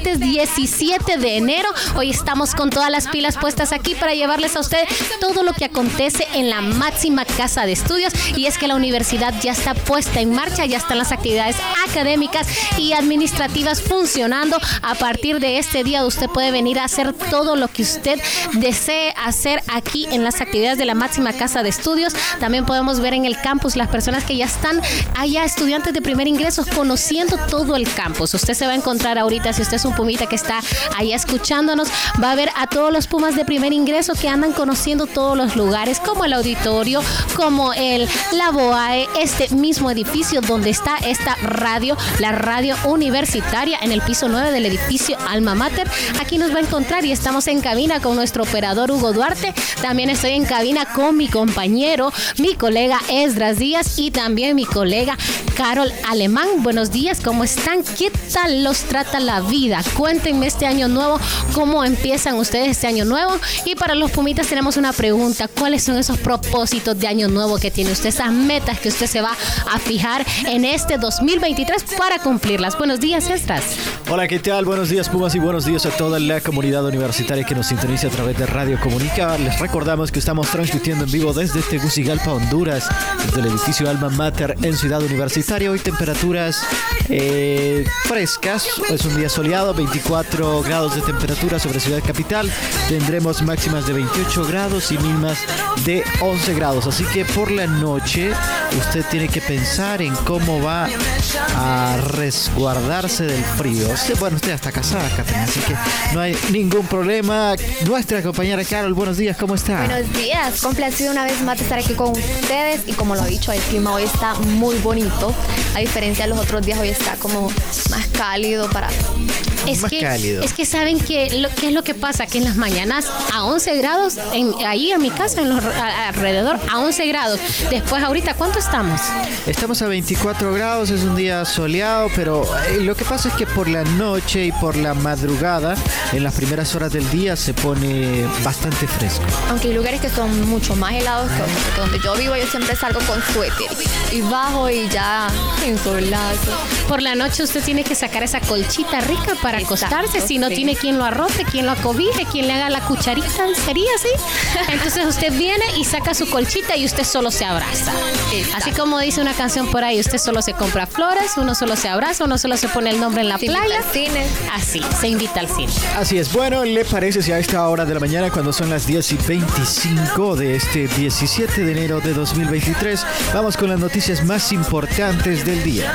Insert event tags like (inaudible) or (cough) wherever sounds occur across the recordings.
martes 17 de enero. Hoy estamos con todas las pilas puestas aquí para llevarles a usted todo lo que acontece en la máxima casa de estudios. Y es que la universidad ya está puesta en marcha, ya están las actividades académicas y administrativas funcionando. A partir de este día usted puede venir a hacer todo lo que usted desee hacer aquí en las actividades de la máxima casa de estudios. También podemos ver en el campus las personas que ya están allá, estudiantes de primer ingreso, conociendo todo el campus. Usted se va a encontrar ahorita, si usted es un pumita que está allá escuchándonos, va a ver a todos los pumas de primer ingreso que andan conociendo todos los lugares, como el auditorio, como el la BOAE, este mismo edificio donde está esta radio, la radio universitaria, en el piso 9 del edificio Alma Mater. Aquí nos va a encontrar y estamos en cabina con nuestro operador Hugo Duarte. También estoy en cabina con mi compañero, mi colega Esdras Díaz y también mi colega Carol Alemán. Buenos días, ¿cómo están? ¿Qué tal los trata la vida? Cuéntenme este año nuevo, cómo empiezan ustedes este año nuevo. Y para los pumitas tenemos una pregunta, ¿cuáles son esos propósitos de año nuevo que tiene usted, esas metas que usted se va a fijar en este 2023 para cumplirlas? Buenos días, Esdras. Hola, ¿qué tal? Buenos días, Pumas, y buenos días a toda la comunidad universitaria que nos sintoniza a través de Radio Comunica. Les recordamos que estamos transmitiendo en vivo desde Tegucigalpa, Honduras, desde el edificio Alma Mater en Ciudad Universitaria. Hoy temperaturas eh, frescas, es un día soleado, 24 grados de temperatura sobre Ciudad Capital. Tendremos máximas de 28 grados y mínimas de 11 grados. Así que por la noche usted tiene que pensar en cómo va a resguardarse del frío. Bueno, usted está casada, Catherine, así que no hay ningún problema. Nuestra compañera Carol, buenos días, ¿cómo está? Buenos días, complacido una vez más estar aquí con ustedes y como lo he dicho, el clima hoy está muy bonito, a diferencia de los otros días, hoy está como más cálido para es que, Es que saben que lo, qué es lo que pasa, que en las mañanas a 11 grados, en, ahí en mi casa, en los, alrededor, a 11 grados. Después, ahorita, ¿cuánto estamos? Estamos a 24 grados, es un día soleado, pero eh, lo que pasa es que por la noche y por la madrugada, en las primeras horas del día, se pone bastante fresco. Aunque hay lugares que son mucho más helados que donde yo vivo, yo siempre salgo con suéter y bajo y ya en solazo. Por la noche usted tiene que sacar esa colchita rica para acostarse, si no tiene quien lo arrote, quien lo acobije, quien le haga la cucharita, sería así. (laughs) Entonces usted viene y saca su colchita y usted solo se abraza. Así como dice una canción por ahí, usted solo se compra flores, uno solo se abraza, uno solo se pone el nombre en la playa. cine. Así, se invita al cine. Así es. Bueno, ¿le parece si a esta hora de la mañana, cuando son las 10 y 25 de este 17 de enero de 2023, vamos con las noticias más importantes del día?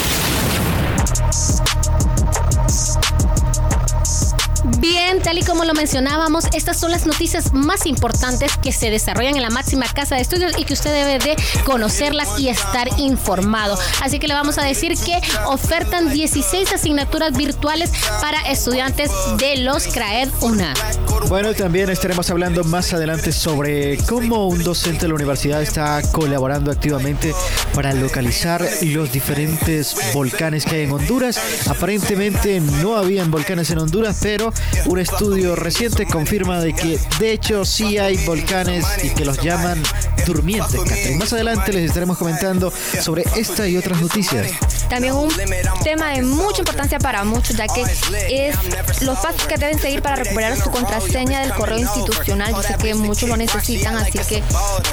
Bien, tal y como lo mencionábamos, estas son las noticias más importantes que se desarrollan en la máxima casa de estudios y que usted debe de conocerlas y estar informado. Así que le vamos a decir que ofertan 16 asignaturas virtuales para estudiantes de los CRAED UNA. Bueno, también estaremos hablando más adelante sobre cómo un docente de la universidad está colaborando activamente para localizar los diferentes volcanes que hay en Honduras. Aparentemente no habían volcanes en Honduras, pero un estudio reciente confirma de que de hecho sí hay volcanes y que los llaman durmientes. Más adelante les estaremos comentando sobre esta y otras noticias. También un tema de mucha importancia para muchos, ya que es los pasos que deben seguir para recuperar su contraseña del correo institucional. Yo sé que muchos lo necesitan, así que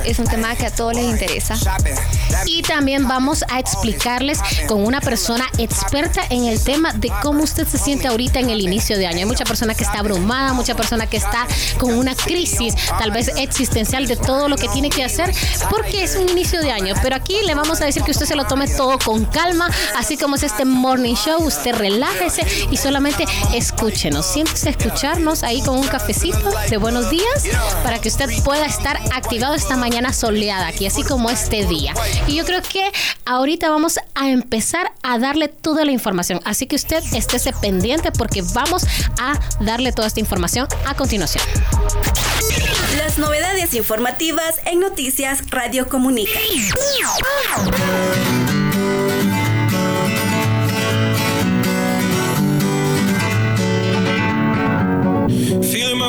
es un tema que a todos les interesa. Y también vamos a explicarles con una persona experta en el tema de cómo usted se siente ahorita en el inicio de año. Hay mucha persona que está abrumada, mucha persona que está con una crisis tal vez existencial de todo lo que tiene que hacer porque es un inicio de año. Pero aquí le vamos a decir que usted se lo tome todo con calma, así como es este morning show, usted relájese y solamente escúchenos. Siéntese a escucharnos ahí con un cafecito de buenos días para que usted pueda estar activado esta mañana soleada aquí, así como este día. Y yo creo que ahorita vamos a empezar a darle toda la información. Así que usted estése pendiente porque vamos a darle toda esta información a continuación. Las novedades informativas en Noticias Radio Comunica. Feeling my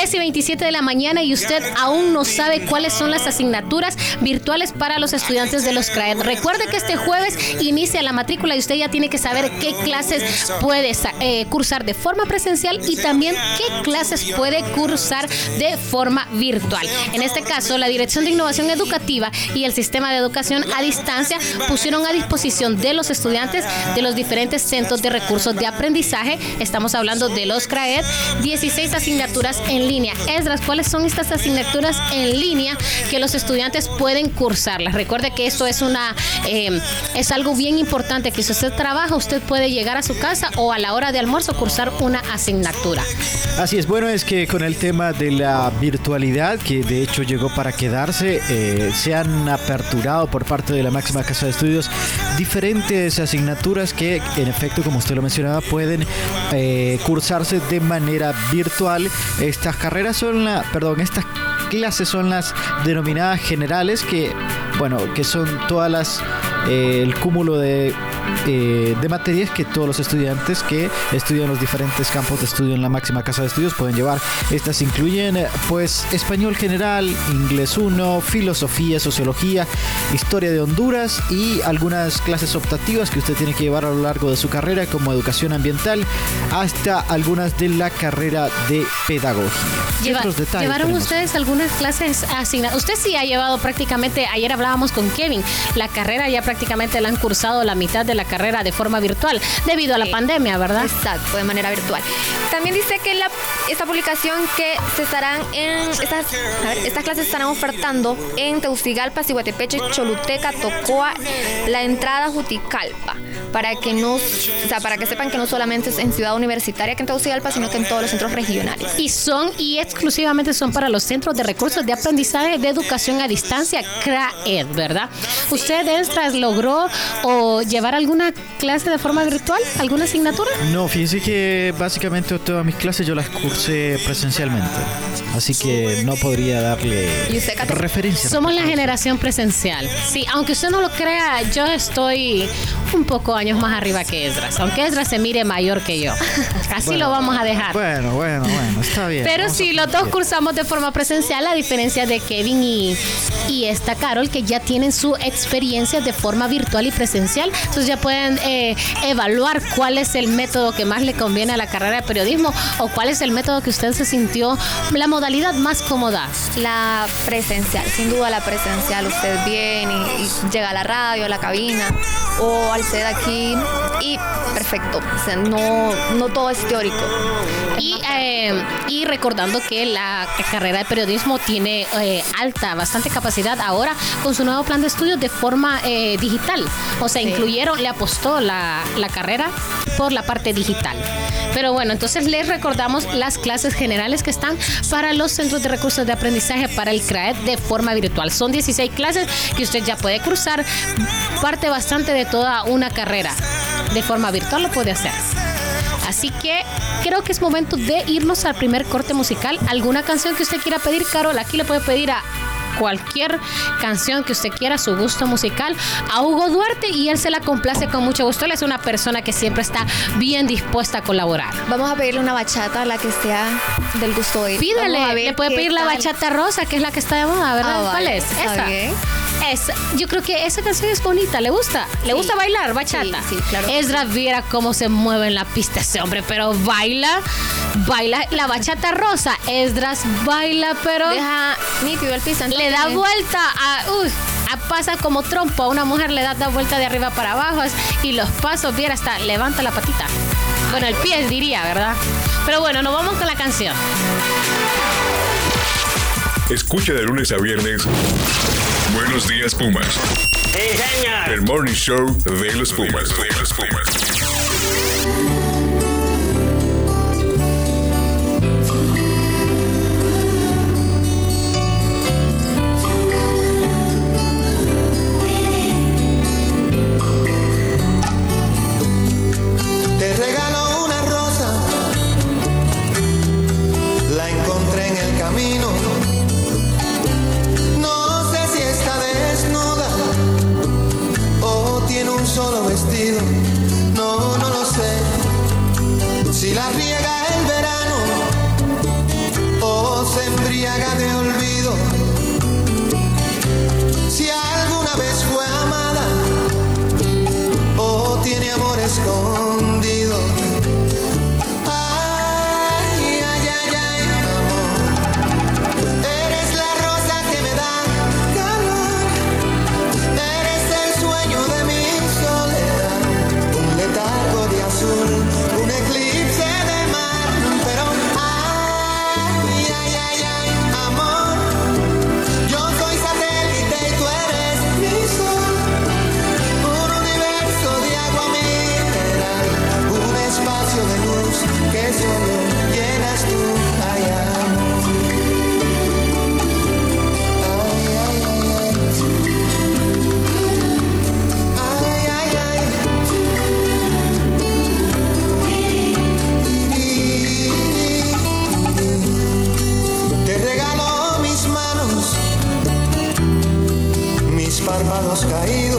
10 y 27 de la mañana y usted aún no sabe cuáles son las asignaturas virtuales para los estudiantes de los CRAED. Recuerde que este jueves inicia la matrícula y usted ya tiene que saber qué clases puede eh, cursar de forma presencial y también qué clases puede cursar de forma virtual. En este caso, la Dirección de Innovación Educativa y el Sistema de Educación a Distancia pusieron a disposición de los estudiantes de los diferentes centros de recursos de aprendizaje, estamos hablando de los CRAED, 16 asignaturas en línea. Esdras, ¿cuáles son estas asignaturas en línea que los estudiantes pueden cursarlas? Recuerde que esto es una eh, es algo bien importante que si usted trabaja, usted puede llegar a su casa o a la hora de almuerzo cursar una asignatura. Así es, bueno, es que con el tema de la virtualidad, que de hecho llegó para quedarse, eh, se han aperturado por parte de la máxima casa de estudios diferentes asignaturas que en efecto, como usted lo mencionaba, pueden eh, cursarse de manera virtual. Estas carreras son la, perdón, estas clases son las denominadas generales que, bueno, que son todas las eh, el cúmulo de eh, de materias que todos los estudiantes que estudian los diferentes campos de estudio en la máxima casa de estudios pueden llevar. Estas incluyen eh, pues español general, inglés 1, filosofía, sociología, historia de Honduras y algunas clases optativas que usted tiene que llevar a lo largo de su carrera como educación ambiental hasta algunas de la carrera de pedagogía. ¿Llevaron ustedes algunas clases asignadas? Usted sí ha llevado prácticamente, ayer hablábamos con Kevin, la carrera ya prácticamente la han cursado la mitad de la carrera de forma virtual debido a la pandemia, ¿verdad? Exacto, de manera virtual. También dice que la, esta publicación que se estarán en estas, estas clases estarán ofertando en Teucigalpa, Ciguatepeche, Choluteca, Tocoa, la entrada Juticalpa, para que no, o sea, para que sepan que no solamente es en Ciudad Universitaria que en Teucigalpa, sino que en todos los centros regionales. Y son y exclusivamente son para los centros de recursos de aprendizaje de educación a distancia, CRAED, ¿verdad? ¿Usted, Estras, logró o llevar alguna clase de forma virtual? ¿Alguna asignatura? No, fíjense que básicamente todas mis clases yo las cursé presencialmente. Así que no podría darle referencia. Somos la generación presencial. Sí, aunque usted no lo crea, yo estoy un poco años más arriba que Esdras. Aunque Esdras se mire mayor que yo. Así lo vamos a dejar. Bueno, bueno, bueno, está bien. Pero sí, los dos cursamos de forma presencial, a diferencia de Kevin y, y esta Carol, que ya tienen su experiencia de forma virtual y presencial. Entonces ya pueden eh, evaluar cuál es el método que más le conviene a la carrera de periodismo o cuál es el método que usted se sintió la modalidad más cómoda. La presencial, sin duda la presencial. Usted viene y, llega a la radio, a la cabina o al sed aquí y perfecto. O sea, no, no todo es teórico. Y, eh, y recordando que la carrera de periodismo tiene eh, alta, bastante capacidad ahora con su nuevo plan de estudios de forma digital. O sea, incluyeron, le apostó la, la carrera por la parte digital. Pero bueno, entonces les recordamos las clases generales que están para los centros de recursos de aprendizaje para el CRAED de forma virtual. Son 16 clases que usted ya puede cruzar, parte bastante de toda una carrera. De forma virtual lo puede hacer. Así que creo que es momento de irnos al primer corte musical. ¿Alguna canción que usted quiera pedir, Carol? Aquí le puede pedir a cualquier canción que usted quiera, su gusto musical, a Hugo Duarte y él se la complace con mucho gusto. Él es una persona que siempre está bien dispuesta a colaborar. Vamos a pedirle una bachata a la que sea del gusto de él. Pídele, le puede pedir la bachata rosa, que es la que está de moda, ¿verdad? Ah, ¿Cuál es? Esa. Es, yo creo que esa canción es bonita, ¿le gusta? ¿Le gusta bailar bachata? Sí, claro. Esdra viera cómo se mueve en la pista ese hombre, pero baila, baila la bachata rosa. Esdras baila, pero deja nítido el piso. Le da vuelta a, a pasa como trompo a una mujer le da, da vuelta de arriba para abajo y los pasos viera hasta levanta la patita. Bueno, el pie diría, ¿verdad? Pero bueno, nos vamos con la canción. Escucha de lunes a viernes. Buenos días, Pumas. El morning show de los Pumas. De los Pumas. embriagate のい界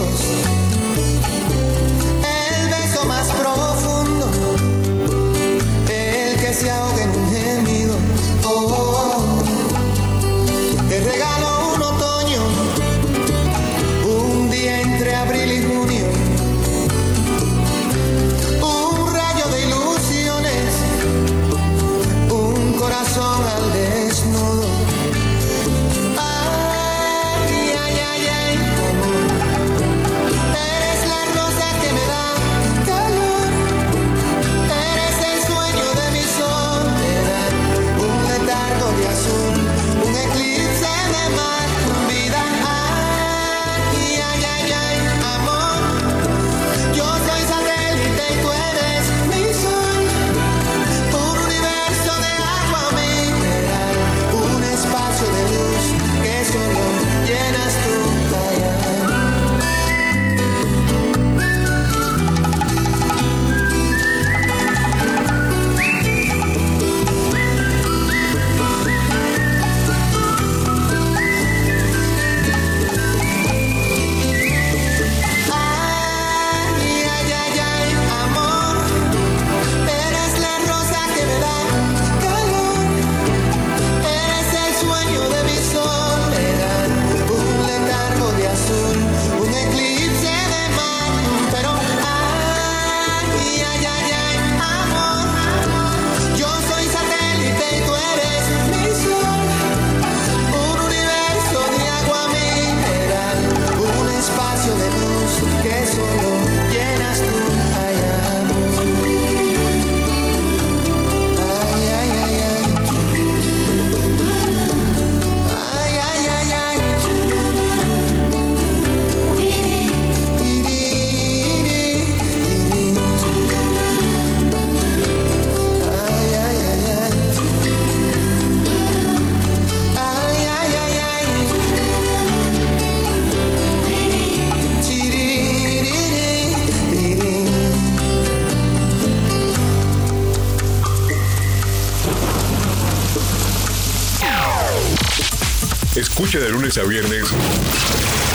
lunes a viernes.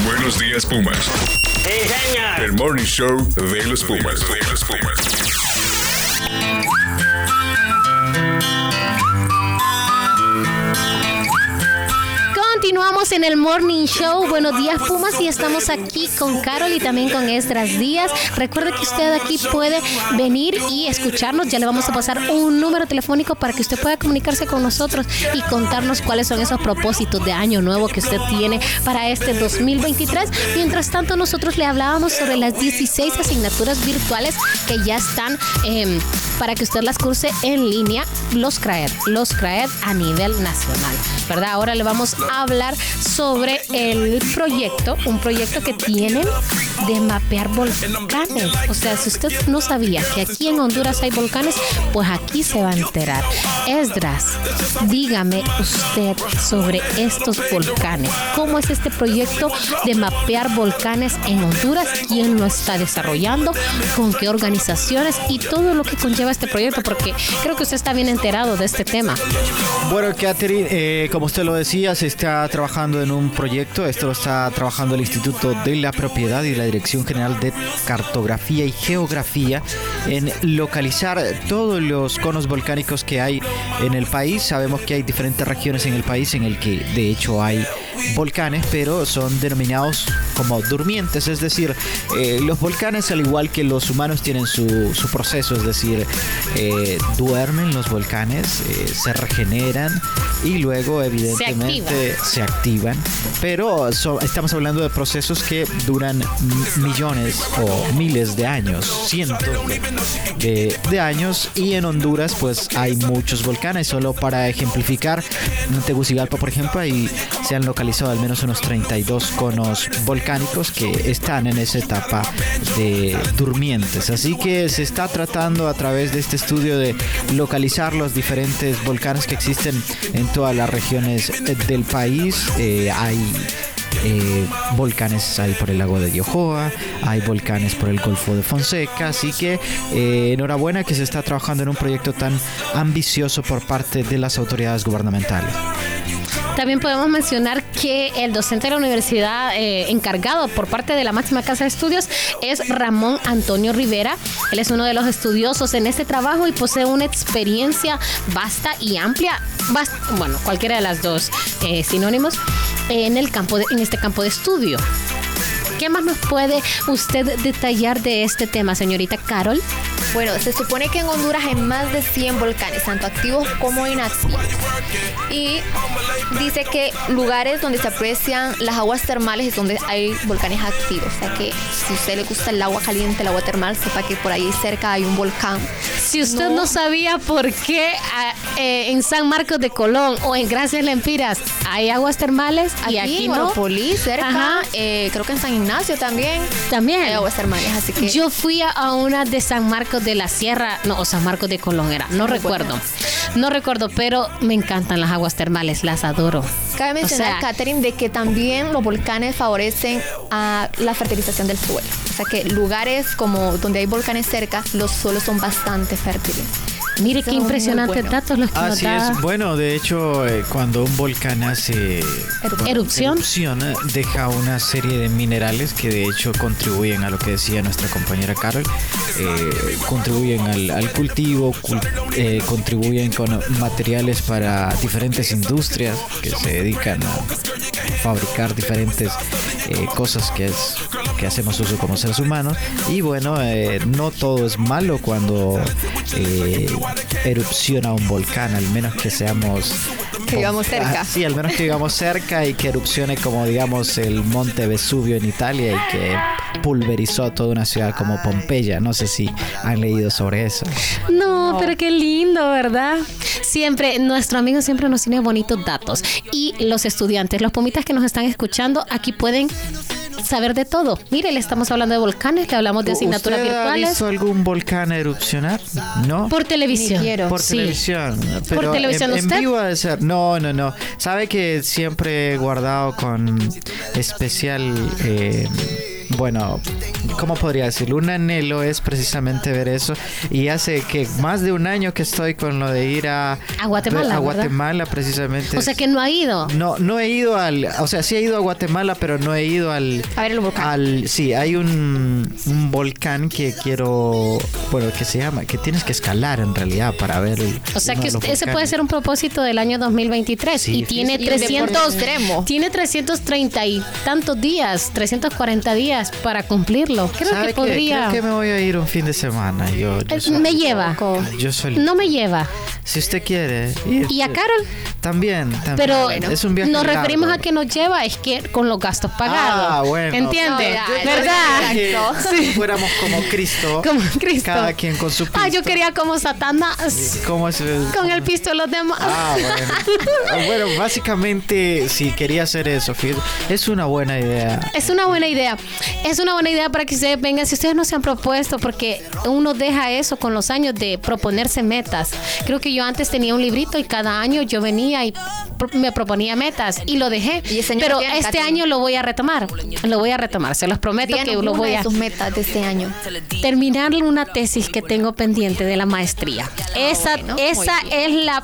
Buenos días, Pumas. ¡Sí, señor! El Morning Show de los Pumas. De los Pumas. Continuamos en el Morning Show. Buenos días, Pumas. Y estamos aquí con Carol y también con Estras Díaz. Recuerde que usted aquí puede venir y escucharnos. Ya le vamos a pasar un número telefónico para que usted pueda comunicarse con nosotros y contarnos cuáles son esos propósitos de año nuevo que usted tiene para este 2023. Mientras tanto, nosotros le hablábamos sobre las 16 asignaturas virtuales que ya están em, para que usted las curse en línea, los CRAED, los CRAED a nivel nacional, ¿verdad? Ahora le vamos a hablar sobre el proyecto, un proyecto que tienen de mapear volcanes. O sea, si usted no sabía que aquí en Honduras hay volcanes, pues aquí se va a enterar. Esdras, dígame usted sobre estos volcanes. ¿Cómo es este proyecto de mapear volcanes en Honduras? ¿Quién lo está desarrollando? ¿Con qué organizaciones? Y todo lo que conlleva este proyecto, porque creo que usted está bien enterado de este tema. Bueno, Catherine, eh, como usted lo decía, se está trabajando en un proyecto. Esto lo está trabajando el Instituto de la Propiedad y la Dirección General de Cartografía y Geografía en localizar todos los conos volcánicos que hay en el país. Sabemos que hay diferentes regiones en el país en el que de hecho hay volcanes, pero son denominados como durmientes, es decir, eh, los volcanes al igual que los humanos tienen su, su proceso, es decir, eh, duermen los volcanes, eh, se regeneran y luego evidentemente se activan, pero so- estamos hablando de procesos que duran millones o miles de años, cientos de, de años y en Honduras pues hay muchos volcanes, solo para ejemplificar, en Tegucigalpa por ejemplo ahí se han localizado al menos unos 32 conos volcánicos que están en esa etapa de durmientes, así que se está tratando a través de este estudio de localizar los diferentes volcanes que existen en todas las regiones eh, del país, Eh, hay eh, volcanes hay por el lago de Yohoa, hay volcanes por el Golfo de Fonseca, así que enhorabuena que se está trabajando en un proyecto tan ambicioso por parte de las autoridades gubernamentales. También podemos mencionar que el docente de la universidad eh, encargado por parte de la máxima casa de estudios es Ramón Antonio Rivera. Él es uno de los estudiosos en este trabajo y posee una experiencia vasta y amplia, bueno, cualquiera de las dos eh, sinónimos, en, el campo de- en este campo de estudio. ¿Qué más nos puede usted detallar de este tema, señorita Carol? Bueno, se supone que en Honduras hay más de 100 volcanes, tanto activos como inactivos. Y dice que lugares donde se aprecian las aguas termales es donde hay volcanes activos. O sea que si a usted le gusta el agua caliente, el agua termal, sepa que por ahí cerca hay un volcán. Si usted no, sabía por qué ah, eh, en San Marcos de Colón o en Gracias Lempiras hay aguas termales y aquí no, Guaropolí, cerca, eh, creo que en San Ignacio también también. hay aguas termales. Así que Yo fui a una de San Marcos de la Sierra, no, o San Marcos de Colón era, no recuerdo. No recuerdo, pero me encantan las aguas termales, las adoro. Cabe mencionar, O sea- Catherine, de que también los volcanes favorecen a la fertilización del suelo. O sea que lugares como donde hay volcanes cerca, los suelos son bastante fértiles. Mire qué impresionantes bueno. datos los que nos Así es. Bueno, de hecho, eh, cuando un volcán hace bueno, Erupción. erupción, eh, deja una serie de minerales que de hecho contribuyen a lo que decía nuestra compañera Carol, eh, contribuyen al, al cultivo, cul- eh, contribuyen con materiales para diferentes industrias que se dedican a fabricar diferentes eh, cosas que, es, que hacemos uso como seres humanos. Y bueno, eh, no todo es malo cuando eh, erupciona un volcán, al menos que seamos... Que vivamos cerca. Ah, sí, al menos que vivamos cerca y que erupcione como digamos el monte Vesubio en Italia y que pulverizó toda una ciudad como Pompeya. No sé si han leído sobre eso. No, pero qué lindo, ¿verdad? Siempre, nuestro amigo siempre nos tiene bonitos datos. Y los estudiantes, los pomitas que nos están escuchando, aquí pueden saber de todo. Mire, le estamos hablando de volcanes, le hablamos de asignaturas ¿Usted ha virtuales. visto algún volcán erupcionar? No. Por televisión. Por Sí. televisión. Pero televisión, en, en ¿usted? vivo ha de ser. No, no, no. Sabe que siempre he guardado con especial. eh, bueno, ¿cómo podría decirlo? Un anhelo es precisamente ver eso. Y hace que más de un año que estoy con lo de ir a, A Guatemala, A ¿verdad? Guatemala, precisamente. O sea que no ha ido. No, no he ido al. O sea, sí he ido a Guatemala, pero no he ido al. A ver el volcán. Al, sí, hay un, un volcán que quiero. Bueno, que se llama. Que tienes que escalar en realidad para ver. el- O sea que usted- ese puede ser un propósito del año 2023 Sí, y tiene. Y un deporte 300 extremo. tiene 330 y tantos días, 340 días para cumplirlo. Creo ¿Sabe que podría Creo que me voy a ir un fin de semana. Yo, yo Eh, me lleva. Yo solito. No me lleva. Si usted quiere. ir, Y a Carol, También, también. pero es un viaje nos referimos largo. a que nos lleva es que con los gastos pagados. Ah, bueno. ¿Entiende? No, ¿Verdad? Exacto. si fuéramos como Cristo. (laughs) Como Cristo. Cada quien con su Ah, yo quería como Satanás ¿Cómo es con el pisto de los demás. Ah, bueno. bueno, básicamente, si quería hacer eso, es una buena idea. Es una buena idea. Es una buena idea para que ustedes vengan. Si ustedes no se han propuesto, porque uno deja eso con los años de proponerse metas. Creo que yo antes tenía un librito y cada año yo venía y pro- me proponía metas y lo dejé. Y Pero este Katy. año lo voy a retomar. Lo voy a retomar. Se los prometo que lo voy a sus metas de este año. terminar una tesis que tengo pendiente de la maestría. Esa, bueno, muy esa bien. es la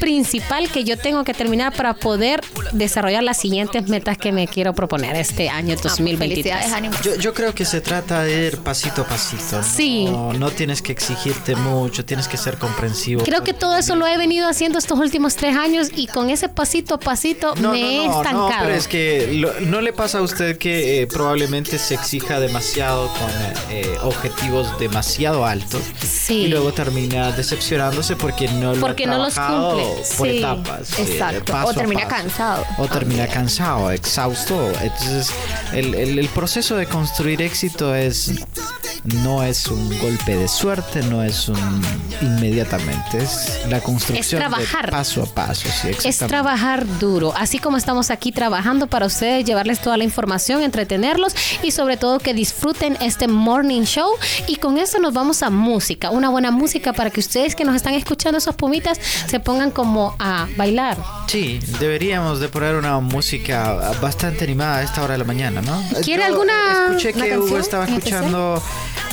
principal que yo tengo que terminar para poder desarrollar las siguientes metas que me quiero proponer este año 2023. Felicidades, ánimo. Yo, yo creo que se trata de ir pasito a pasito. ¿no? Sí. No tienes que exigirte mucho, tienes que ser comprensivo. Creo que todo eso lo he venido haciendo estos últimos tres años y con ese pasito a pasito No, me no, he estancado. No, pero es que lo- no le pasa a usted que eh, probablemente se exija demasiado con eh, objetivos demasiado altos Sí. y luego termina decepcionándose porque no lo ha no los cumple, por sí, etapas. eh, exacto. O termina cansado. O termina cansado, exhausto. Entonces, el, el- el proceso de construir éxito es no es un golpe de suerte, no es un inmediatamente, es la construcción de trabajar. paso a paso. Sí, Es trabajar duro, así como estamos aquí trabajando para ustedes, llevarles toda la información, entretenerlos y sobre todo que disfruten este morning show. Y con eso nos vamos a música, una buena música para que ustedes que nos están escuchando, esos pumitas, se pongan como a bailar. Sí, deberíamos de poner una música bastante animada a esta hora de la mañana, ¿no? ¿Quiere Yo alguna- Escuché que Hugo estaba especial?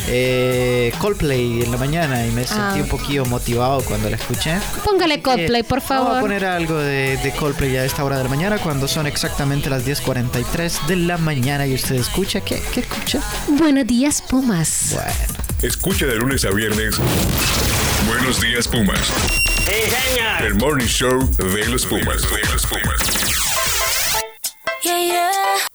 Eh, Coldplay en la mañana y me sentí Ah. un poquillo motivado cuando la escuché. Póngale Coldplay, por Vamos a favor. poner algo de, de Coldplay a esta hora de la mañana cuando son exactamente las 10.43 de la mañana y usted escucha. ¿Qué, qué escucha? Buenos días, Pumas. Bueno. Escucha de lunes a viernes. Buenos días, Pumas. El Morning Show de los Pumas. De los Pumas. Turn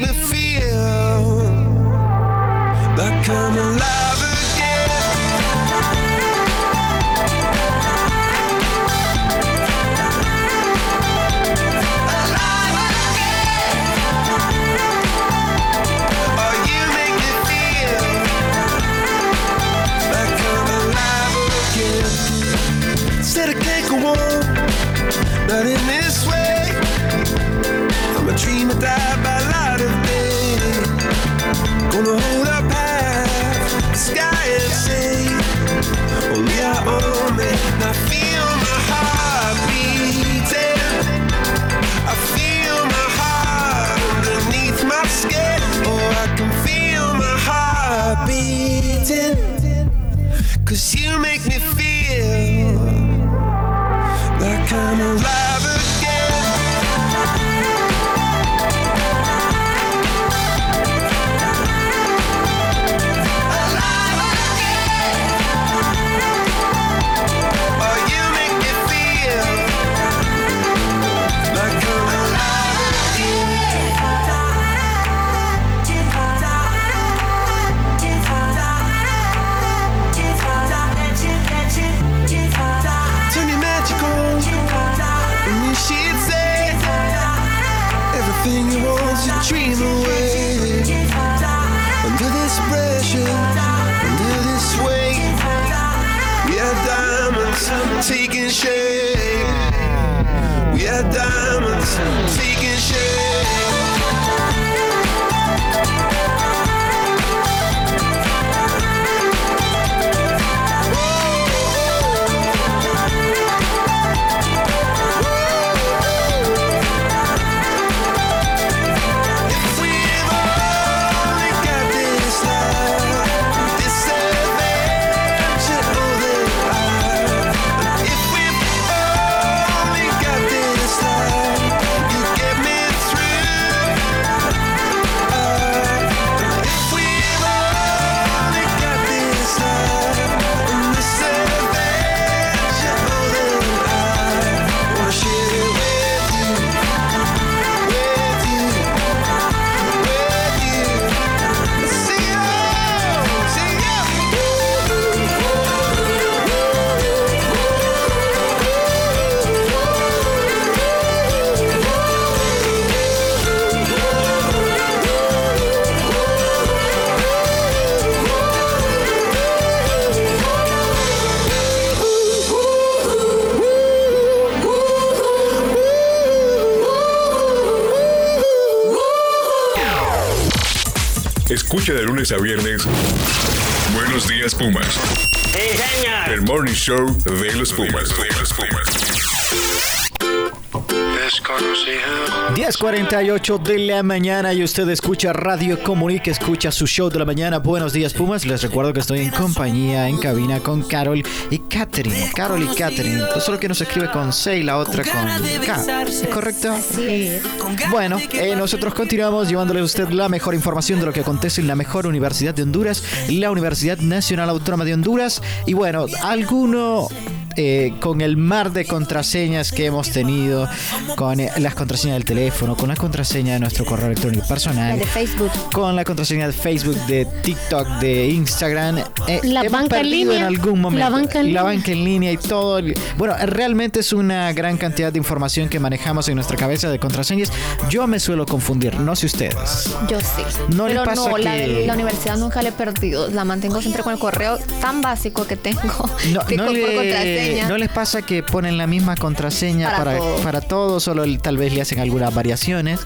me feel like I'm alive again. Oh, you make me feel like I'm alive again. Said I can't go on, not in this way. I'm a dreamer, die Hold up the sky and say, Only I own me. And I feel my heart beating. I feel my heart underneath my skin. Oh, I can feel my heart beating. Cause you make me Are diamonds taking shape. Escucha de lunes a viernes. Buenos días, Pumas. El Morning Show de los Pumas. De los Pumas. 10.48 de la mañana y usted escucha Radio Comunica, escucha su show de la mañana. Buenos días, Pumas. Les recuerdo que estoy en compañía, en cabina con Carol y Katherine. Carol y Katherine. Solo que nos escribe con C y la otra con K. ¿Es correcto? Sí. Bueno, eh, nosotros continuamos llevándole a usted la mejor información de lo que acontece en la mejor universidad de Honduras, la Universidad Nacional Autónoma de Honduras. Y bueno, alguno eh, con el mar de contraseñas que hemos tenido, con eh, las contraseñas del teléfono, con la contraseña de nuestro correo electrónico personal, de Facebook. con la contraseña de Facebook, de TikTok, de Instagram. eh, La hemos banca en línea. en algún momento. La banca en línea. banca en línea y todo. el- Bueno, realmente es una gran cantidad de información que manejamos en nuestra cabeza de contraseñas. Yo me suelo confundir, no sé ustedes. Yo sí. ¿No le Pero pasa no, la, que- la universidad nunca le he perdido. La mantengo siempre con el correo tan básico que tengo. No, no le- contraseña. ¿No les pasa que ponen la misma contraseña para, Para para, todo. todos? Solo el- tal vez le hacen algunas variaciones.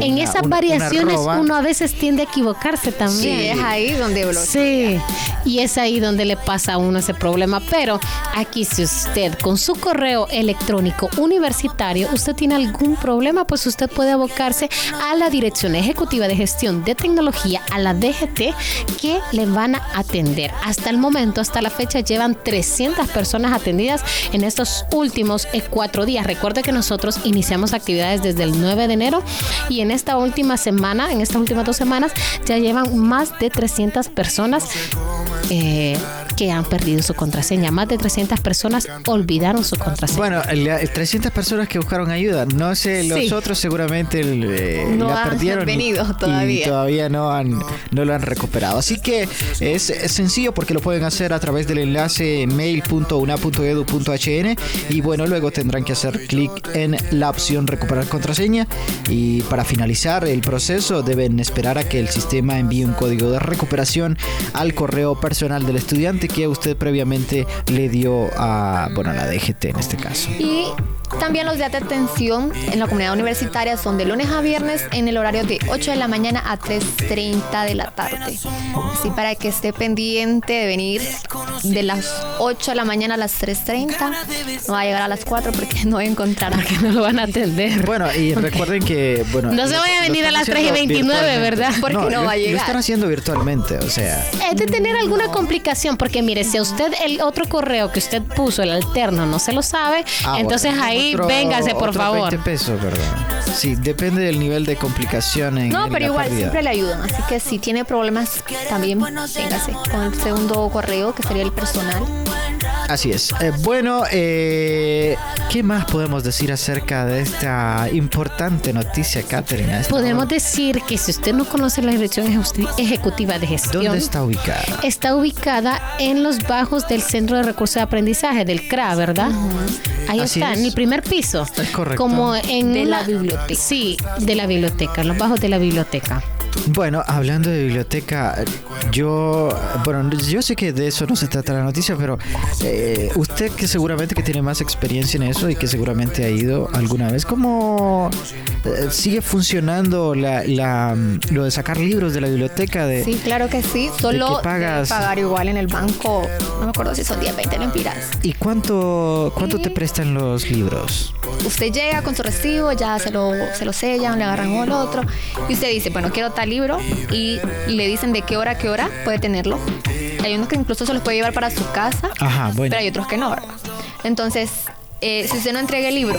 En esas una- variaciones uno a veces tiende a equivocarse Sí, también. es ahí donde bloquea. Sí, y es ahí donde le pasa a uno ese problema. Pero aquí si usted con su correo electrónico universitario, usted tiene algún problema, pues usted puede abocarse a la Dirección Ejecutiva de Gestión de Tecnología, a la DGT, que le van a atender. Hasta el momento, hasta la fecha, llevan 300 personas atendidas en estos últimos eh, cuatro días. Recuerde que nosotros iniciamos actividades desde el 9 de enero y en esta última semana, en estas últimas dos semanas, ya llevan más de 300 personas eh, que han perdido su contraseña. Más de 300 personas olvidaron su contraseña. Bueno, la- 300 personas que buscaron ayuda. No sé, los Sí. otros seguramente eh, No la han perdieron. y- venido y todavía. todavía no, han, no lo han recuperado. Así que es, es sencillo porque lo pueden hacer a través del enlace mail.una.edu.hn y bueno, luego tendrán que hacer clic en la opción recuperar contraseña y para finalizar el proceso deben esperar a que el sistema envíe un código de recuperación al correo personal del estudiante que usted previamente le dio a, bueno, a la DGT en este caso. Y también los días de atención en la comunidad universitaria son de lunes a viernes en el horario de 8 de la mañana a 3.30 de la tarde. Así para que esté pendiente de venir de las 8 de la mañana a las 3.30. No va a llegar a las 4 porque no va a encontrar a que no lo van a atender. Bueno, y recuerden que, bueno... No se lo- vaya a lo venir a las 3 y haciendo 29, virtualmente. ¿verdad? Porque no lo- va a Lo llegar. están haciendo virtualmente, o sea... Es de tener alguna complicación, porque mire, si a usted el otro correo que usted puso, el alterno, no se lo sabe, ah, entonces bueno, ahí otro- véngase, por otros favor. 20 pesos, ¿verdad? Sí, depende del nivel de complicación en No, en pero la igual pérdida. siempre le ayudan. Así que si tiene problemas, también véngase con el segundo correo, que sería el personal. Así es. Eh, bueno, eh, ¿qué más podemos decir acerca de esta importante noticia, esta Podemos hora? decir que si usted no conoce la Dirección Ejecu- Ejecutiva de Gestión, ¿Dónde está ubicada? está ubicada en los bajos del Centro de Recursos de Aprendizaje, del CRA, ¿verdad? Ahí Así está, es. en el primer piso. Es correcto. Como en De la biblioteca. Sí, de la biblioteca, en los bajos de la biblioteca. Bueno, hablando de biblioteca, yo, bueno, yo sé que de eso no se trata la noticia, pero eh, usted que seguramente que tiene más experiencia en eso y que seguramente ha ido alguna vez, ¿cómo eh, sigue funcionando la, la, lo de sacar libros de la biblioteca? De, Sí, claro que sí. Solo pagas? pagar igual en el banco. No me acuerdo si son 10, 20 lempiras. ¿Y cuánto, cuánto te Sí. prestan los libros? Usted llega con su recibo, ya se lo, se lo sellan, le agarran uno al otro. Y usted dice, bueno, quiero tal libro. Y le dicen de qué hora a qué hora puede tenerlo. Hay unos que incluso se los puede llevar para su casa. Ajá, bueno. Pero hay otros que no, ¿verdad? Entonces, eh, si usted no entrega el libro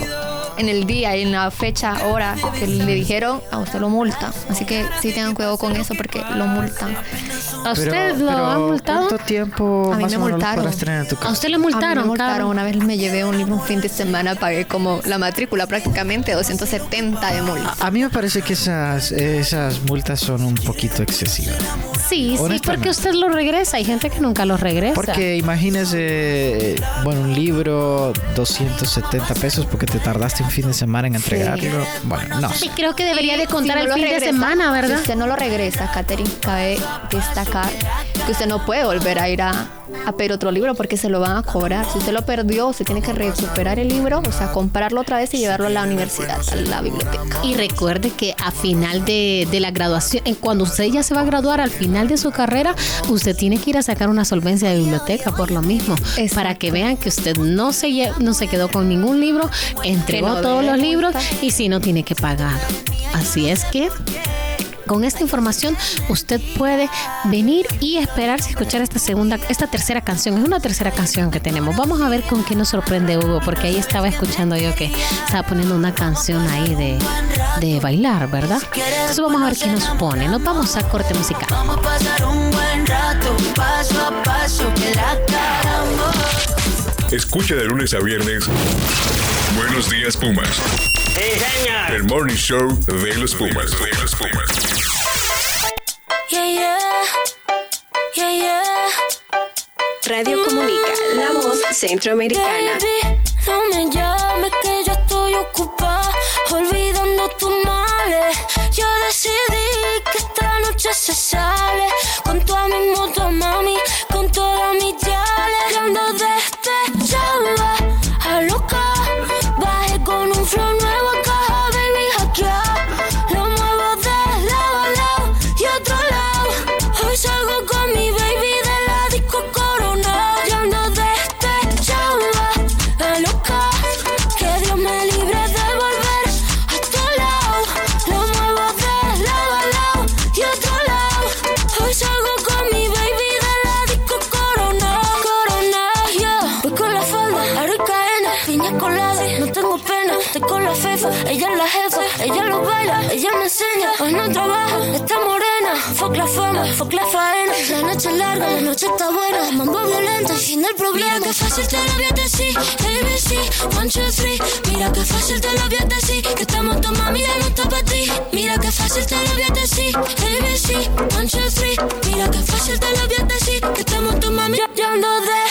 en el día y en la fecha, hora que le dijeron, a usted lo multa. Así que sí tengan cuidado con eso porque lo multan. ¿A usted Pero- lo pero han multado? ¿Cuánto tiempo A mí más me o menos multaron. en tu ¿A casa? usted le A mí multaron? me multaron. Caro? Una vez me llevé un libro un fin de semana, pagué como la matrícula prácticamente 270 de multa. A mí me parece que esas, esas multas son un poquito excesivas. Sí, sí, porque usted lo regresa. Hay gente que nunca lo regresa. Porque imagínese, bueno, un libro, 270 pesos porque te tardaste un fin de semana en entregarlo. Bueno, no. Y creo que debería de contar si el no fin de regresa, semana, ¿verdad? Si usted no lo regresa, Catherine, cabe destacar que usted no puede volver a ir a, a pedir otro libro porque se lo van a cobrar. Si usted lo perdió, usted tiene que recuperar el libro, o sea, comprarlo otra vez y llevarlo a la universidad, a la biblioteca. Y recuerde que a final de, de la graduación, en cuando usted ya se va a graduar, al final de su carrera, usted tiene que ir a sacar una solvencia de biblioteca por lo mismo, Exacto. para que vean que usted no se, no se quedó con ningún libro, entregó no todos los libros y si no tiene que pagar. Así es que con esta información usted puede venir y esperarse a escuchar esta segunda, esta tercera canción. Es una tercera canción que tenemos. Vamos a ver con qué nos sorprende Hugo, porque ahí estaba escuchando yo que estaba poniendo una canción ahí de, de bailar, ¿verdad? Entonces vamos a ver qué nos pone. Nos vamos a corte musical. Vamos a pasar un buen rato, paso a paso, que la. Escucha de lunes a viernes. Buenos días, Pumas. El morning show de los Pumas. De los Pumas. Yeah, yeah, yeah. Radio Comunica, la voz centroamericana. Baby, no me llames que yo estoy ocupada, olvidando tus males. Yo decidí que esta noche se sale con toda mi moto, mami, La noche está buena. Problema. Mira que fácil te lo voy a decir. ABC, one, two, three. Mira que fácil te lo voy a. Que estamos tu mami, ya no. Mira que fácil te lo voy a decir. ABC, one, two, three. Mira que fácil te lo voy a. Que estamos tu mami, despechada.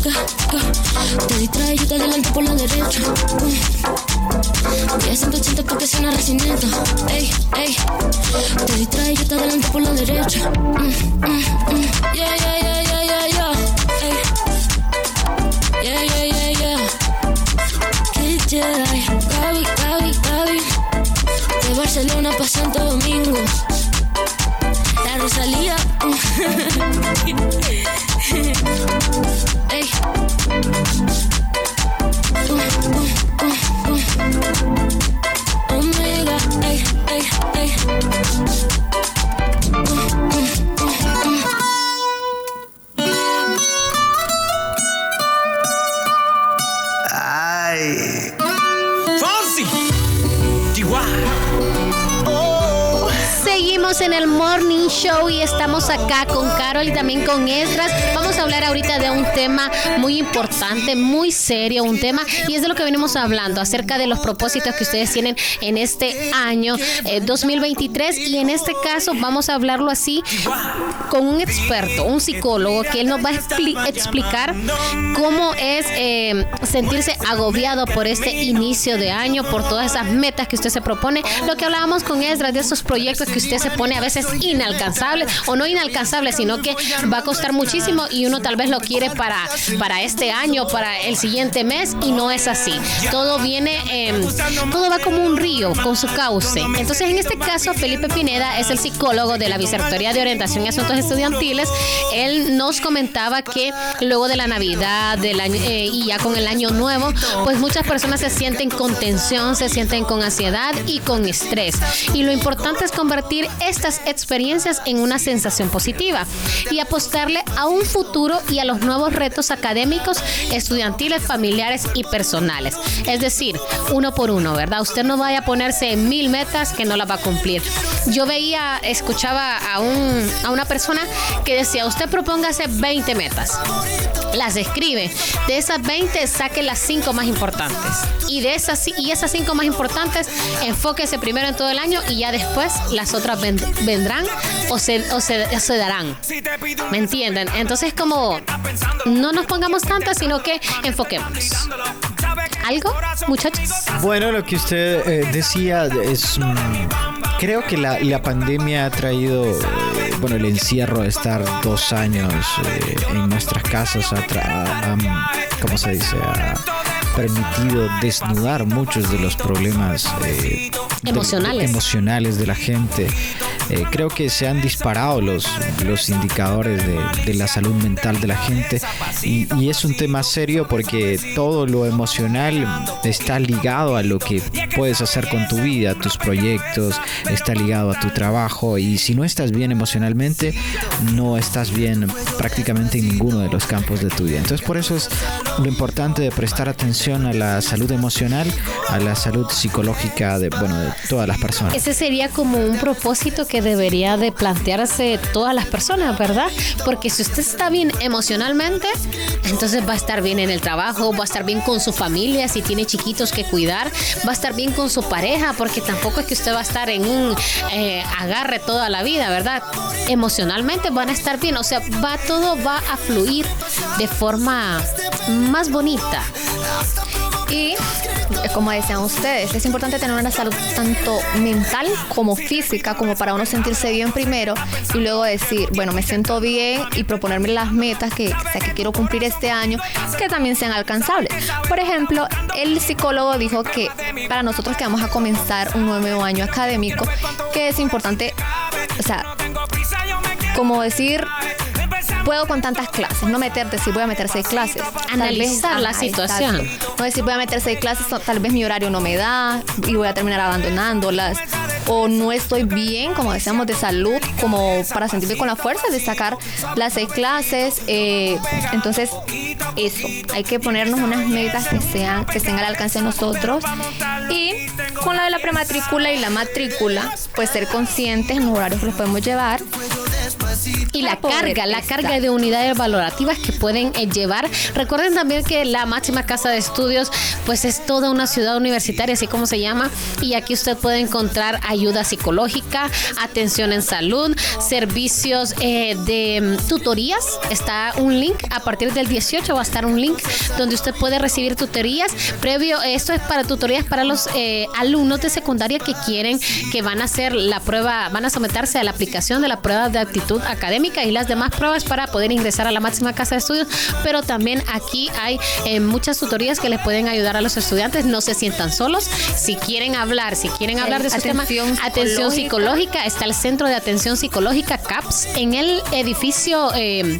Te distrae, yo te adelanto por la derecha. Mm. Voy a 180 porque suena racimiento. Ey, ey. Te distrae, yo te adelanto por la derecha. Mm, mm, mm. Yeah, yeah, yeah, yeah, yeah, yeah. Yeah, yeah, yeah, yeah. Kid Jedi. Gaby, Gaby. De Barcelona pa' Santo Domingo. La Rosalía. (laughs) Morning Show y estamos acá con Carol y también con Esdras. Vamos a hablar ahorita de un tema muy importante, muy serio, un tema, y es de lo que venimos hablando, acerca de los propósitos que ustedes tienen en este año eh, 2023. Y en este caso vamos a hablarlo así con un experto, un psicólogo, que él nos va a expli- explicar cómo es eh, sentirse agobiado por este inicio de año, por todas esas metas que usted se propone. Lo que hablábamos con Esdras de esos proyectos que usted se pone a veces inalcanzables o no inalcanzables, sino que va a costar muchísimo y uno tal vez lo quiere para, para este año, para el siguiente mes y no es así. Todo viene, eh, todo va como un río con su cauce. Entonces, en este caso, Felipe Pineda es el psicólogo de la Vicerrectoría de Orientación y Asuntos Estudiantiles. Él nos comentaba que luego de la Navidad del año, eh, y ya con el año nuevo, pues muchas personas se sienten con tensión, se sienten con ansiedad y con estrés. Y lo importante es convertir estas experiencias en una sensación positiva y apostarle a un futuro y a los nuevos retos académicos, estudiantiles, familiares y personales. Es decir, uno por uno, ¿verdad? Usted no vaya a ponerse mil metas que no las va a cumplir. Yo veía, escuchaba a, un, a una persona que decía, usted propóngase 20 metas. Las escribe. De esas 20, saque las 5 más importantes. Y de esas y esas 5 más importantes, enfóquese primero en todo el año y ya después las otras vendrán o se, o se, darán. ¿Me entienden? Entonces como no nos pongamos tantas, sino que enfoquémonos. ¿Algo, muchachos? Bueno, lo que usted eh, decía es... Mm, creo que la, la, pandemia ha traído, eh, bueno, el encierro de estar dos años eh, en nuestras casas, a, ¿cómo se dice? Ha permitido desnudar muchos de los problemas emocionales. emocionales de la gente. Eh, creo que se han disparado los, los indicadores de, la salud mental de la gente y, es un tema serio porque todo lo emocional está ligado a lo que puedes hacer con tu vida, tus proyectos, está ligado a tu trabajo y si no estás bien emocionalmente, no estás bien prácticamente en ninguno de los campos de tu vida. Entonces por eso es lo importante de prestar atención a la salud emocional, a la salud psicológica de, bueno, de todas las personas. Ese sería como un propósito que debería de plantearse todas las personas, ¿verdad? Porque si usted está bien emocionalmente, entonces va a estar bien en el trabajo, va a estar bien con su familia, si tiene chiquitos que cuidar, va a estar bien con su pareja, porque tampoco es que usted va a estar en un eh, agarre toda la vida, ¿verdad? Emocionalmente van a estar bien, o sea, va todo va a fluir de forma más bonita. Y como decían ustedes, es importante tener una salud tanto mental como física, como para uno sentirse bien primero y luego decir, bueno, me siento bien y proponerme las metas que, que quiero cumplir este año, que también sean alcanzables. Por ejemplo, el psicólogo dijo que para nosotros que vamos a comenzar un nuevo año académico, que es importante, o sea, como decir, puedo con tantas clases, no meterte si voy a meter seis clases. Analizar la situación. No decir voy a meter seis clases, tal vez mi horario no me da y voy a terminar abandonándolas. O no estoy bien, como decíamos, de salud, como para sentirme con la fuerza de sacar las seis clases. Eh, entonces, eso, hay que ponernos unas metas que sean, que estén al alcance de nosotros. Y con la de la prematrícula y la matrícula, pues ser conscientes en los horarios que los podemos llevar y la carga, la carga de unidades valorativas que pueden eh, llevar. Recuerden también que la máxima casa de estudios, pues es toda una ciudad universitaria, así como se llama, y aquí usted puede encontrar ayuda psicológica, atención en salud, servicios eh, de mm, tutorías. Está un link, a partir del 18 va a estar un link donde usted puede recibir tutorías. Previo, esto es para tutorías para los eh, alumnos de secundaria que quieren, que van a hacer la prueba, van a someterse a la aplicación de la prueba de actitud académica y las demás pruebas para poder ingresar a la máxima casa de estudios, pero también aquí hay eh, muchas tutorías que les pueden ayudar a los estudiantes, no se sientan solos, si quieren hablar, si quieren hablar de su tema, atención psicológica, está el Centro de Atención Psicológica CAPS en el edificio eh,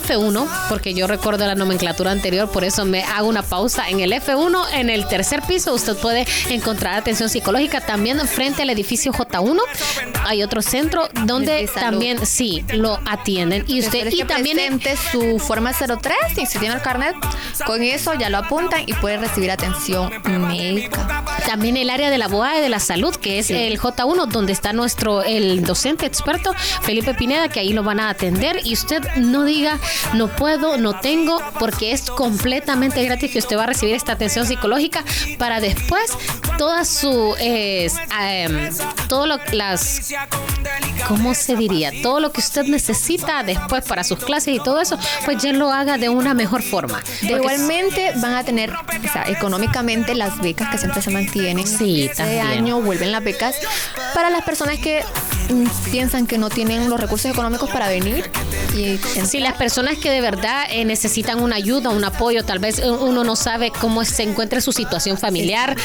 F1, porque yo recuerdo la nomenclatura anterior, por eso me hago una pausa. En el F1, en el tercer piso, usted puede encontrar atención psicológica. También frente al edificio J1 hay otro centro donde también sí lo atienden. Y usted y también su forma 03 y si tiene el carnet, con eso ya lo apuntan y puede recibir atención médica. También el área de la BOA de la salud, que es el J1, donde está nuestro el docente experto Felipe Pineda, que ahí lo van a atender y usted no diga no puedo, no tengo, porque es completamente gratis que usted va a recibir esta atención psicológica para después toda su, eh, todo lo, las, ¿cómo se diría? Todo lo que usted necesita después para sus clases y todo eso, pues ya lo haga de una mejor forma. igualmente van a tener, o sea, económicamente las becas que siempre se mantienen. Sí, este año vuelven las becas para las personas que piensan que no tienen los recursos económicos para venir. Y si las personas que de verdad eh, necesitan una ayuda, un apoyo, tal vez uno no sabe cómo se encuentra su situación familiar,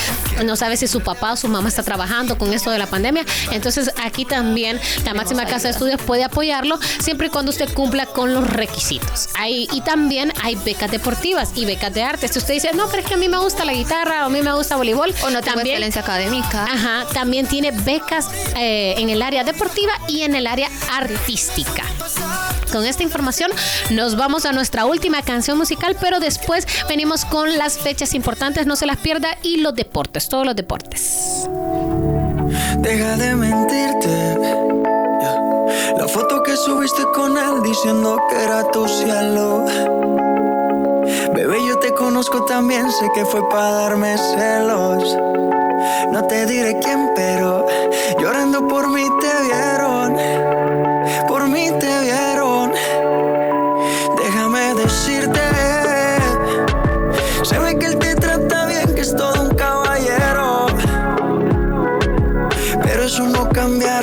no sabe si su papá o su mamá está trabajando con esto de la pandemia. Entonces aquí también la máxima casa de estudios puede apoyarlo siempre y cuando usted cumpla con los requisitos. Hay, y también hay becas deportivas y becas de arte. Si usted dice, no, pero es que a mí me gusta la guitarra o a mí me gusta voleibol. O no tengo también, excelencia académica. Ajá, también tiene becas eh, en el área deportiva y en el área artística. Con esta información nos vamos a nuestra última canción musical, pero después venimos con las fechas importantes, no se las pierda, y los deportes, todos los deportes. Deja de mentirte. La foto que subiste con él diciendo que era tu cielo. Bebé, yo te conozco también, sé que fue para darme celos. No te diré quién, pero llorando por mí te vieron. Por mí te vieron. Déjame decirte. Se ve que él te trata bien, que es todo un caballero. Pero eso no cambiará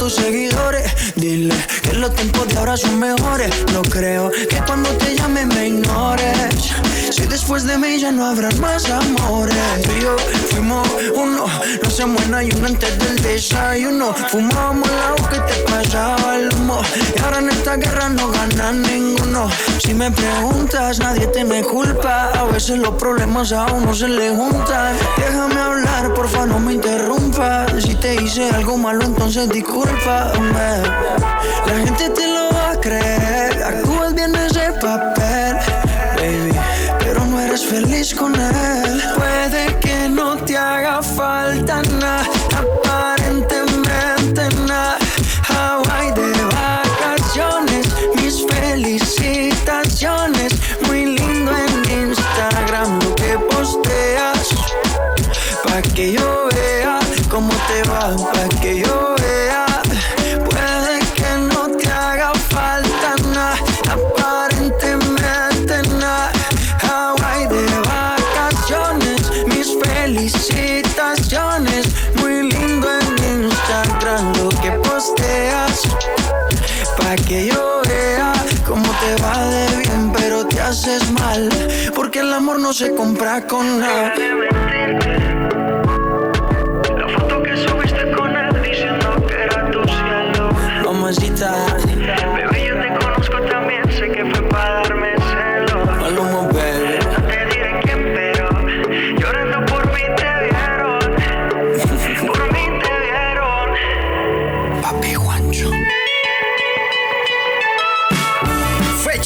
tus seguidores. Dile que los tiempos de ahora son mejores. No creo que cuando te llame me ignores. Si después de mí ya no habrá más amores. Tú y yo fuimos uno, no hacemos nada y uno antes del desayuno. Fumábamos el que te pasaba el humo. Y ahora en esta guerra no gana ninguno. Si me preguntas, nadie tiene culpa. A veces los problemas a uno se le juntan. Déjame hablar, porfa, no me interrumpas. Si te hice algo malo, entonces discúlpame. La gente te lo va a creer. Actúas bien ese papel, baby. Pero no eres feliz con él. Haces mal. Porque el amor no se compra con nada. La foto que subiste con él diciendo que era tu cielo. Mamacita, bebé, yo te conozco también, sé que fue para darme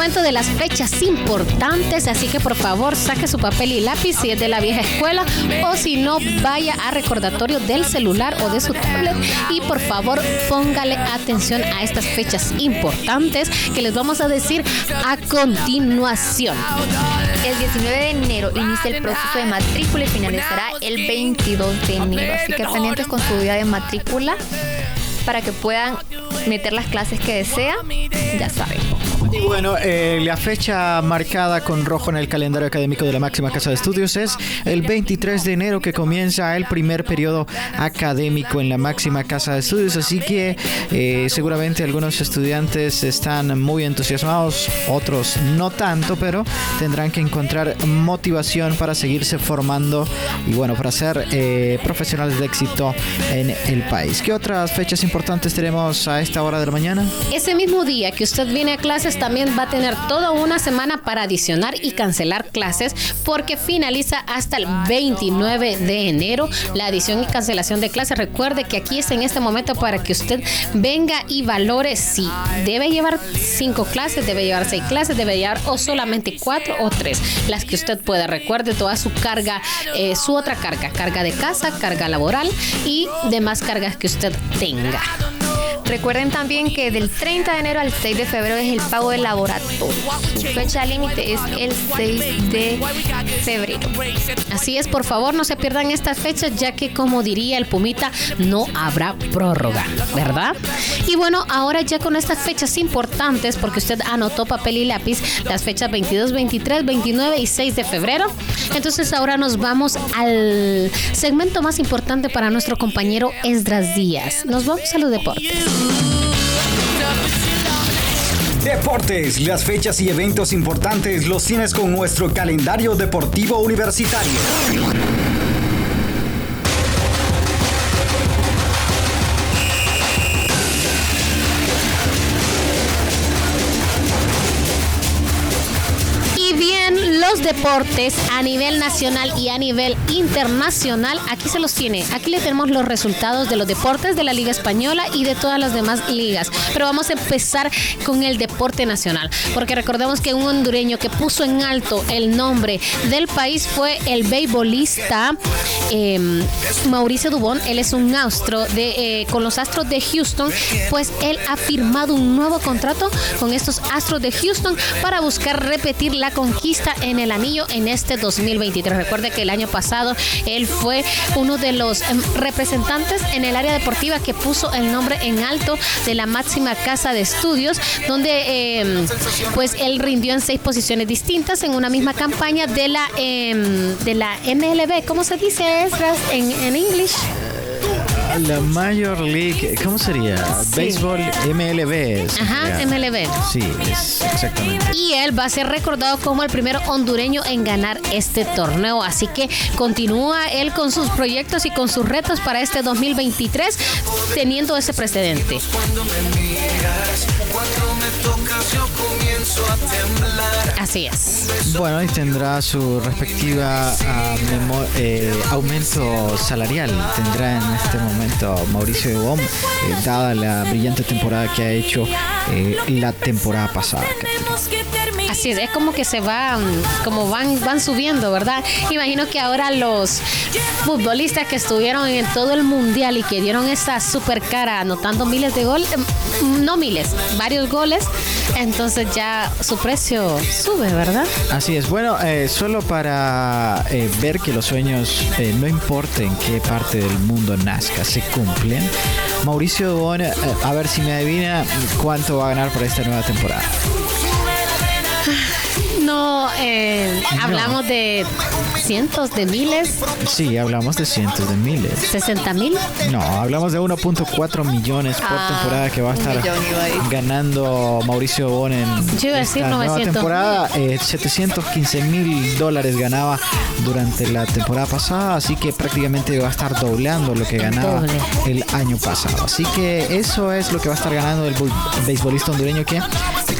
Momento de las fechas importantes, así que por favor saque su papel y lápiz si es de la vieja escuela o si no, vaya a recordatorio del celular o de su tablet y por favor póngale atención a estas fechas importantes que les vamos a decir a continuación. El 19 de enero inicia el proceso de matrícula y finalizará el 22 de enero. Así que pendientes con su día de matrícula para que puedan meter las clases que desean. Ya saben. Y bueno, eh, la fecha marcada con rojo en el calendario académico de la máxima casa de estudios es el 23 de enero que comienza el primer periodo académico en la máxima casa de estudios. Así que eh, seguramente algunos estudiantes están muy entusiasmados, otros no tanto, pero tendrán que encontrar motivación para seguirse formando y bueno, para ser eh, profesionales de éxito en el país. ¿Qué otras fechas importantes tenemos a esta hora de la mañana? Ese mismo día que usted viene a también va a tener toda una semana para adicionar y cancelar clases porque finaliza hasta el 29 de enero la adición y cancelación de clases. Recuerde que aquí es en este momento para que usted venga y valore si debe llevar cinco clases, debe llevar seis clases, debe llevar o solamente cuatro o tres, las que usted pueda. Recuerde toda su carga, eh, su otra carga, carga de casa, carga laboral y demás cargas que usted tenga. Recuerden también que del 30 de enero al 6 de febrero es el pago del laboratorio. Su fecha límite es el 6 de febrero. Así es, por favor, no se pierdan estas fechas, ya que como diría el Pumita, no habrá prórroga, ¿verdad? Y bueno, ahora ya con estas fechas importantes, porque usted anotó papel y lápiz, las fechas 22, 23, 29 y 6 de febrero. Entonces ahora nos vamos al segmento más importante para nuestro compañero Esdras Díaz. Nos vamos a los deportes. Deportes, las fechas y eventos importantes los tienes con nuestro calendario deportivo universitario. Deportes a nivel nacional y a nivel internacional, aquí se los tiene. Aquí le tenemos los resultados de los deportes de la Liga Española y de todas las demás ligas. Pero vamos a empezar con el deporte nacional, porque recordemos que un hondureño que puso en alto el nombre del país fue el beisbolista eh, Mauricio Dubón. Él es un astro de, eh, con los Astros de Houston, pues él ha firmado un nuevo contrato con estos Astros de Houston para buscar repetir la conquista en el anillo en este 2023. Recuerde que el año pasado él fue uno de los em, representantes en el área deportiva que puso el nombre en alto de la máxima casa de estudios, donde em, pues él rindió en seis posiciones distintas en una misma campaña de la em, de la MLB. ¿Cómo se dice Esdras en, en inglés? La Major League, ¿cómo sería? Béisbol MLB. Ajá. MLB. Sí, es exactamente. Y él va a ser recordado como el primer hondureño en ganar este torneo. Así que continúa él con sus proyectos y con sus retos para este 2023, teniendo ese precedente. Así es. Bueno, y tendrá su respectiva ah, eh, aumento salarial. Tendrá en este momento Mauricio Dubón, eh, dada la brillante temporada que ha hecho eh, la temporada pasada. Así es, como que se van, como van, van subiendo, ¿verdad? Imagino que ahora los futbolistas que estuvieron en todo el mundial y que dieron esa super cara anotando miles de goles, em, no miles, varios goles, entonces ya su precio sube, ¿verdad? Así es, bueno, eh, solo para eh, ver que los sueños, eh, no importa en qué parte del mundo nazca, se cumplen. Mauricio eh, a ver si me adivina cuánto va a ganar por esta nueva temporada. No, eh, hablamos de cientos de miles, Sí, hablamos de cientos de miles. 60 mil. No, hablamos de 1.4 millones por Ah, temporada que va a estar millón ganando Mauricio Bon en Yo iba a decir esta nueva 900 temporada. Eh, 715 mil dólares ganaba durante la temporada pasada, así que prácticamente va a estar doblando lo que ganaba Doble. el año pasado. Así que eso es lo que va a estar ganando el beisbolista hondureño que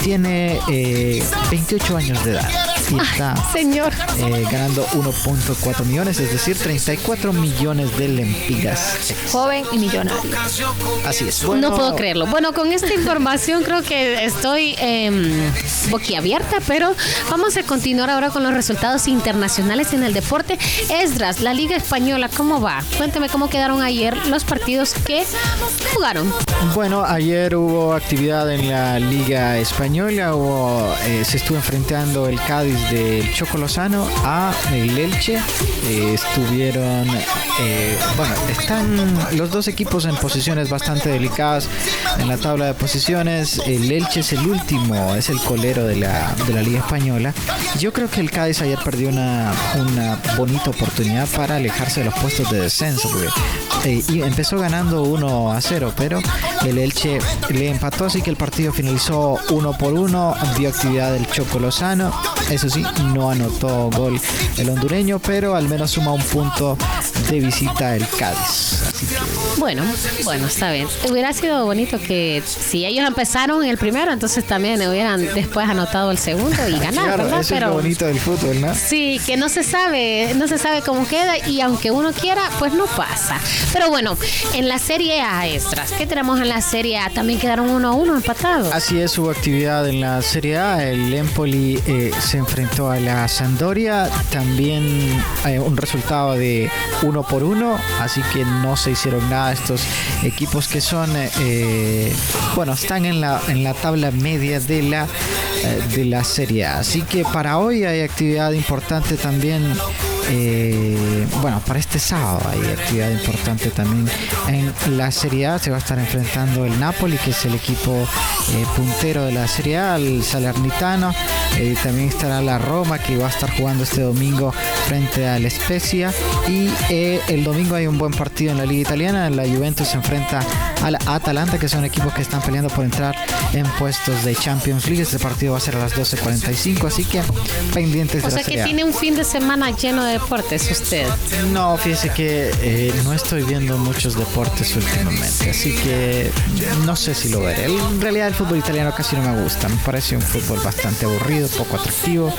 tiene eh, 28 años de edad y está Señor. eh, ganando 1.4 millones, es decir, 34 millones de lempiras. Joven y millonario. Así es. no puedo creerlo. Bueno, con esta información creo que estoy em, boquiabierta, pero vamos a continuar ahora con los resultados internacionales en el deporte. Esdras, la Liga Española, ¿cómo va? Cuéntame cómo quedaron ayer los partidos que jugaron. Bueno, ayer hubo actividad en la Liga Española, hubo, eh, se estuvo enfrentando el Cádiz del Choco Lozano a el Elche. Eh, estuvieron, eh, bueno, están los dos equipos en posiciones bastante delicadas en la tabla de posiciones. El Elche es el último, es el colero de la, de la Liga Española. Yo creo que el Cádiz ayer perdió una, una bonita oportunidad para alejarse de los puestos de descenso. eh, y empezó ganando 1 a 0, pero el Elche le empató, así que el partido finalizó 1 por 1. Dio actividad el Choco Lozano. Eso sí, no anotó gol el hondureño, pero al menos suma un punto de visita el Cádiz. Bueno, bueno, está bien. Hubiera sido bonito que si ellos empezaron el primero, entonces también hubieran después anotado el segundo y (laughs) ganar, ¿verdad? Eso es lo bonito del fútbol, ¿no? Sí, que no se sabe, no se sabe cómo queda y aunque uno quiera, pues no pasa. Pero bueno, en la Serie A, extras, ¿qué tenemos en la Serie A? También quedaron uno a uno empatados. Así es, hubo actividad en la Serie A. El Empoli eh, se enfrentó a la Sampdoria. También hay un resultado de uno por uno, así que no se hicieron nada estos equipos que son, eh, bueno, están en la, en la tabla media de la, eh, de la Serie. Así que para hoy hay actividad importante también eh, bueno, para este sábado hay actividad importante también en la Serie A. Se va a estar enfrentando el Napoli, que es el equipo eh, puntero de la Serie A, el Salernitano. Eh, también estará la Roma, que va a estar jugando este domingo frente al Spezia. Y el domingo hay un buen partido en la Liga Italiana. La Juventus se enfrenta al Atalanta, que son equipos que están peleando por entrar en puestos de Champions League. Este partido va a ser a las 12.45, así que pendientes o de sea la que Serie A. tiene un fin de semana lleno de deportes usted. No, fíjese que eh, no estoy viendo muchos deportes últimamente, así que no sé si lo veré. En realidad el fútbol italiano casi no me gusta, me parece un fútbol bastante aburrido, poco atractivo,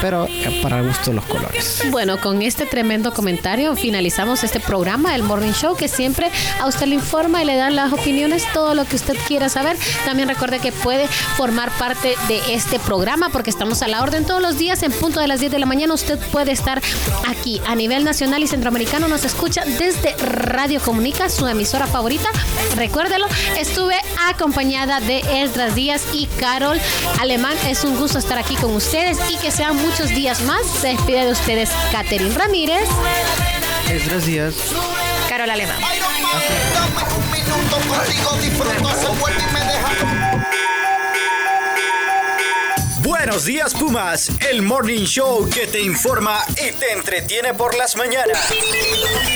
pero para gusto los colores. Bueno, con este tremendo comentario finalizamos este programa, el Morning Show, que siempre a usted le informa y le da las opiniones, todo lo que usted quiera saber. También recuerde que puede formar parte de este programa porque estamos a la orden todos los días en punto de las 10 de la mañana. Usted puede estar aquí a nivel nacional y centroamericano. Nos escucha desde Radio Comunica, su emisora favorita. Recuérdelo, estuve acompañada de Esdras Díaz y Carol Alemán. Es un gusto estar aquí con ustedes y que sean muchos días más. Se despide de ustedes Catherine Ramírez. Esdras Díaz. Carol Alemán. Buenos días Pumas, el morning show que te informa y te entretiene por las mañanas.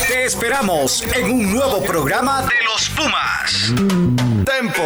Te esperamos en un nuevo programa de los Pumas. Tempo.